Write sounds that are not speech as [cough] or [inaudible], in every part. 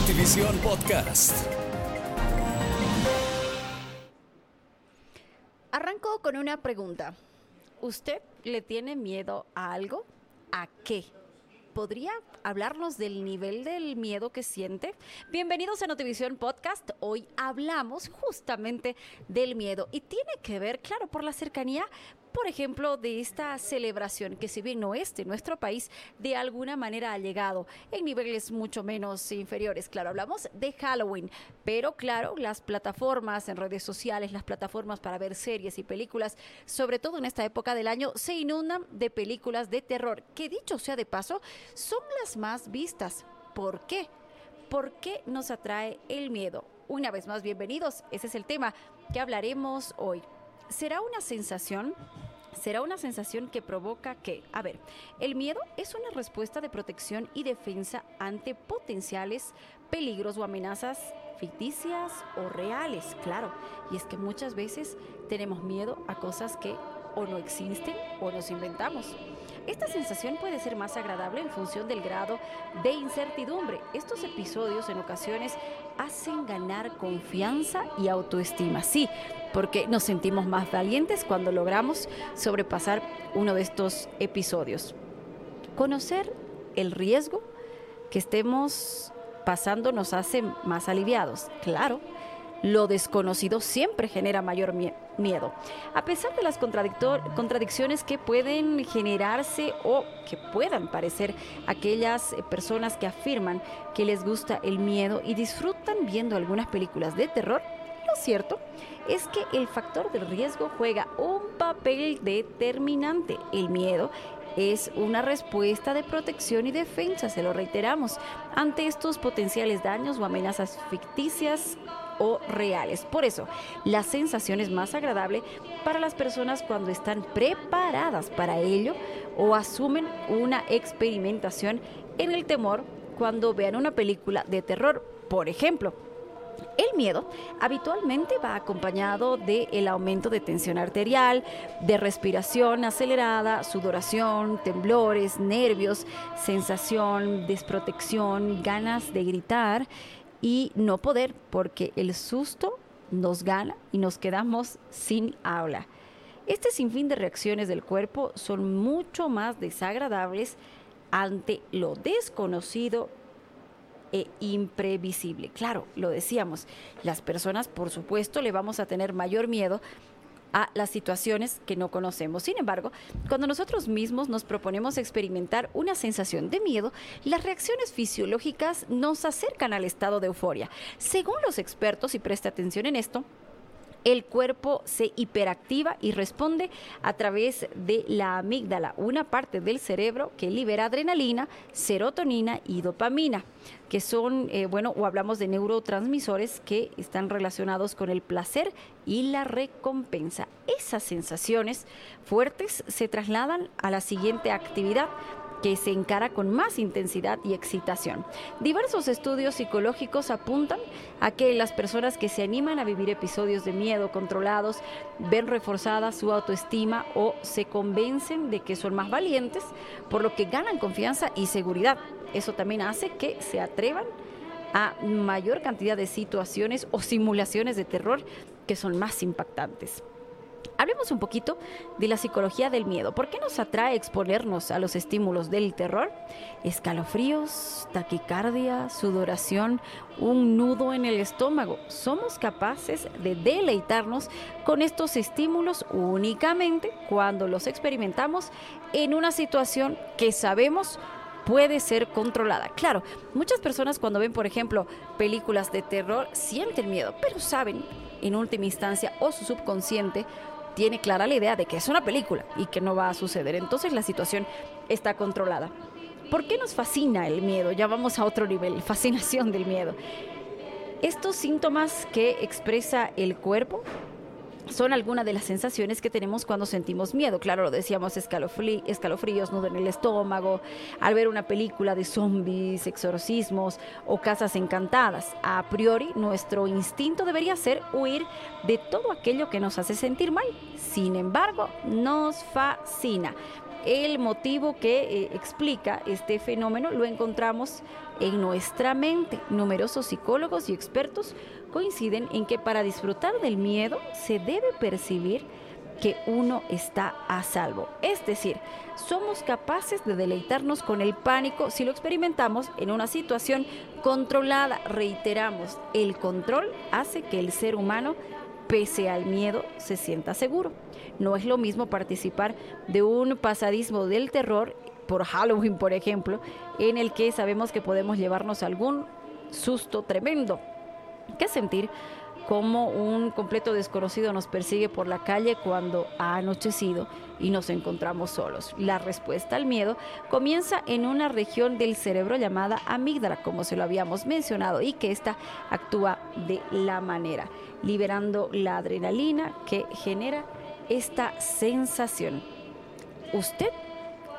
Notivisión Podcast. Arranco con una pregunta. ¿Usted le tiene miedo a algo? ¿A qué? ¿Podría hablarnos del nivel del miedo que siente? Bienvenidos a Notivisión Podcast. Hoy hablamos justamente del miedo y tiene que ver, claro, por la cercanía, por ejemplo, de esta celebración que si bien no es de nuestro país, de alguna manera ha llegado en niveles mucho menos inferiores. Claro, hablamos de Halloween, pero claro, las plataformas en redes sociales, las plataformas para ver series y películas, sobre todo en esta época del año, se inundan de películas de terror, que dicho sea de paso, son las más vistas. ¿Por qué? ¿Por qué nos atrae el miedo? Una vez más, bienvenidos. Ese es el tema que hablaremos hoy. ¿Será una sensación? Será una sensación que provoca que, a ver, el miedo es una respuesta de protección y defensa ante potenciales peligros o amenazas ficticias o reales, claro. Y es que muchas veces tenemos miedo a cosas que o no existen o nos inventamos. Esta sensación puede ser más agradable en función del grado de incertidumbre. Estos episodios en ocasiones hacen ganar confianza y autoestima, sí, porque nos sentimos más valientes cuando logramos sobrepasar uno de estos episodios. Conocer el riesgo que estemos pasando nos hace más aliviados, claro lo desconocido siempre genera mayor miedo. A pesar de las contradicciones que pueden generarse o que puedan parecer aquellas eh, personas que afirman que les gusta el miedo y disfrutan viendo algunas películas de terror, lo cierto es que el factor del riesgo juega un papel determinante. El miedo es una respuesta de protección y defensa, se lo reiteramos, ante estos potenciales daños o amenazas ficticias o reales. Por eso, la sensación es más agradable para las personas cuando están preparadas para ello o asumen una experimentación en el temor cuando vean una película de terror, por ejemplo. El miedo habitualmente va acompañado del el aumento de tensión arterial, de respiración acelerada, sudoración, temblores, nervios, sensación, desprotección, ganas de gritar y no poder, porque el susto nos gana y nos quedamos sin habla. Este sinfín de reacciones del cuerpo son mucho más desagradables ante lo desconocido e imprevisible. Claro, lo decíamos, las personas por supuesto le vamos a tener mayor miedo a las situaciones que no conocemos. Sin embargo, cuando nosotros mismos nos proponemos experimentar una sensación de miedo, las reacciones fisiológicas nos acercan al estado de euforia. Según los expertos, y preste atención en esto, el cuerpo se hiperactiva y responde a través de la amígdala, una parte del cerebro que libera adrenalina, serotonina y dopamina, que son, eh, bueno, o hablamos de neurotransmisores que están relacionados con el placer y la recompensa. Esas sensaciones fuertes se trasladan a la siguiente actividad que se encara con más intensidad y excitación. Diversos estudios psicológicos apuntan a que las personas que se animan a vivir episodios de miedo controlados ven reforzada su autoestima o se convencen de que son más valientes, por lo que ganan confianza y seguridad. Eso también hace que se atrevan a mayor cantidad de situaciones o simulaciones de terror que son más impactantes. Hablemos un poquito de la psicología del miedo. ¿Por qué nos atrae exponernos a los estímulos del terror? Escalofríos, taquicardia, sudoración, un nudo en el estómago. Somos capaces de deleitarnos con estos estímulos únicamente cuando los experimentamos en una situación que sabemos puede ser controlada. Claro, muchas personas cuando ven, por ejemplo, películas de terror sienten miedo, pero saben en última instancia o su subconsciente tiene clara la idea de que es una película y que no va a suceder. Entonces la situación está controlada. ¿Por qué nos fascina el miedo? Ya vamos a otro nivel, [laughs] fascinación del miedo. Estos síntomas que expresa el cuerpo son algunas de las sensaciones que tenemos cuando sentimos miedo. Claro, lo decíamos, escalofríos, nudo en el estómago, al ver una película de zombies, exorcismos o casas encantadas. A priori, nuestro instinto debería ser huir de todo aquello que nos hace sentir mal. Sin embargo, nos fascina. El motivo que eh, explica este fenómeno lo encontramos en nuestra mente. Numerosos psicólogos y expertos coinciden en que para disfrutar del miedo se debe percibir que uno está a salvo. Es decir, somos capaces de deleitarnos con el pánico si lo experimentamos en una situación controlada. Reiteramos, el control hace que el ser humano, pese al miedo, se sienta seguro. No es lo mismo participar de un pasadismo del terror por Halloween, por ejemplo, en el que sabemos que podemos llevarnos algún susto tremendo, que sentir como un completo desconocido nos persigue por la calle cuando ha anochecido y nos encontramos solos. La respuesta al miedo comienza en una región del cerebro llamada amígdala, como se lo habíamos mencionado, y que ésta actúa de la manera, liberando la adrenalina que genera esta sensación. ¿Usted?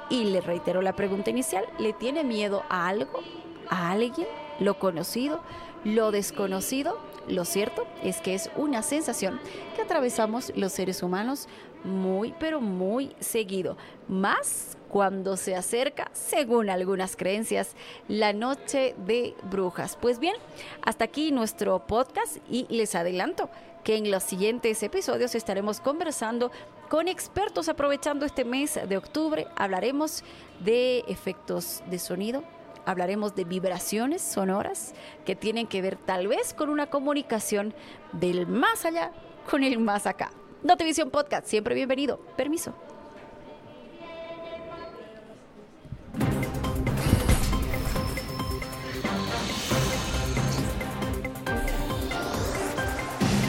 Y le reitero la pregunta inicial, ¿le tiene miedo a algo? ¿A alguien? ¿Lo conocido? ¿Lo desconocido? Lo cierto es que es una sensación que atravesamos los seres humanos muy, pero muy seguido. Más cuando se acerca, según algunas creencias, la noche de brujas. Pues bien, hasta aquí nuestro podcast y les adelanto que en los siguientes episodios estaremos conversando con expertos aprovechando este mes de octubre. Hablaremos de efectos de sonido, hablaremos de vibraciones sonoras que tienen que ver tal vez con una comunicación del más allá con el más acá. Notivisión Podcast, siempre bienvenido. Permiso.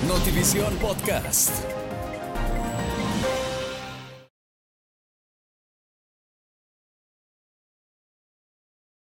Notivisión Podcast.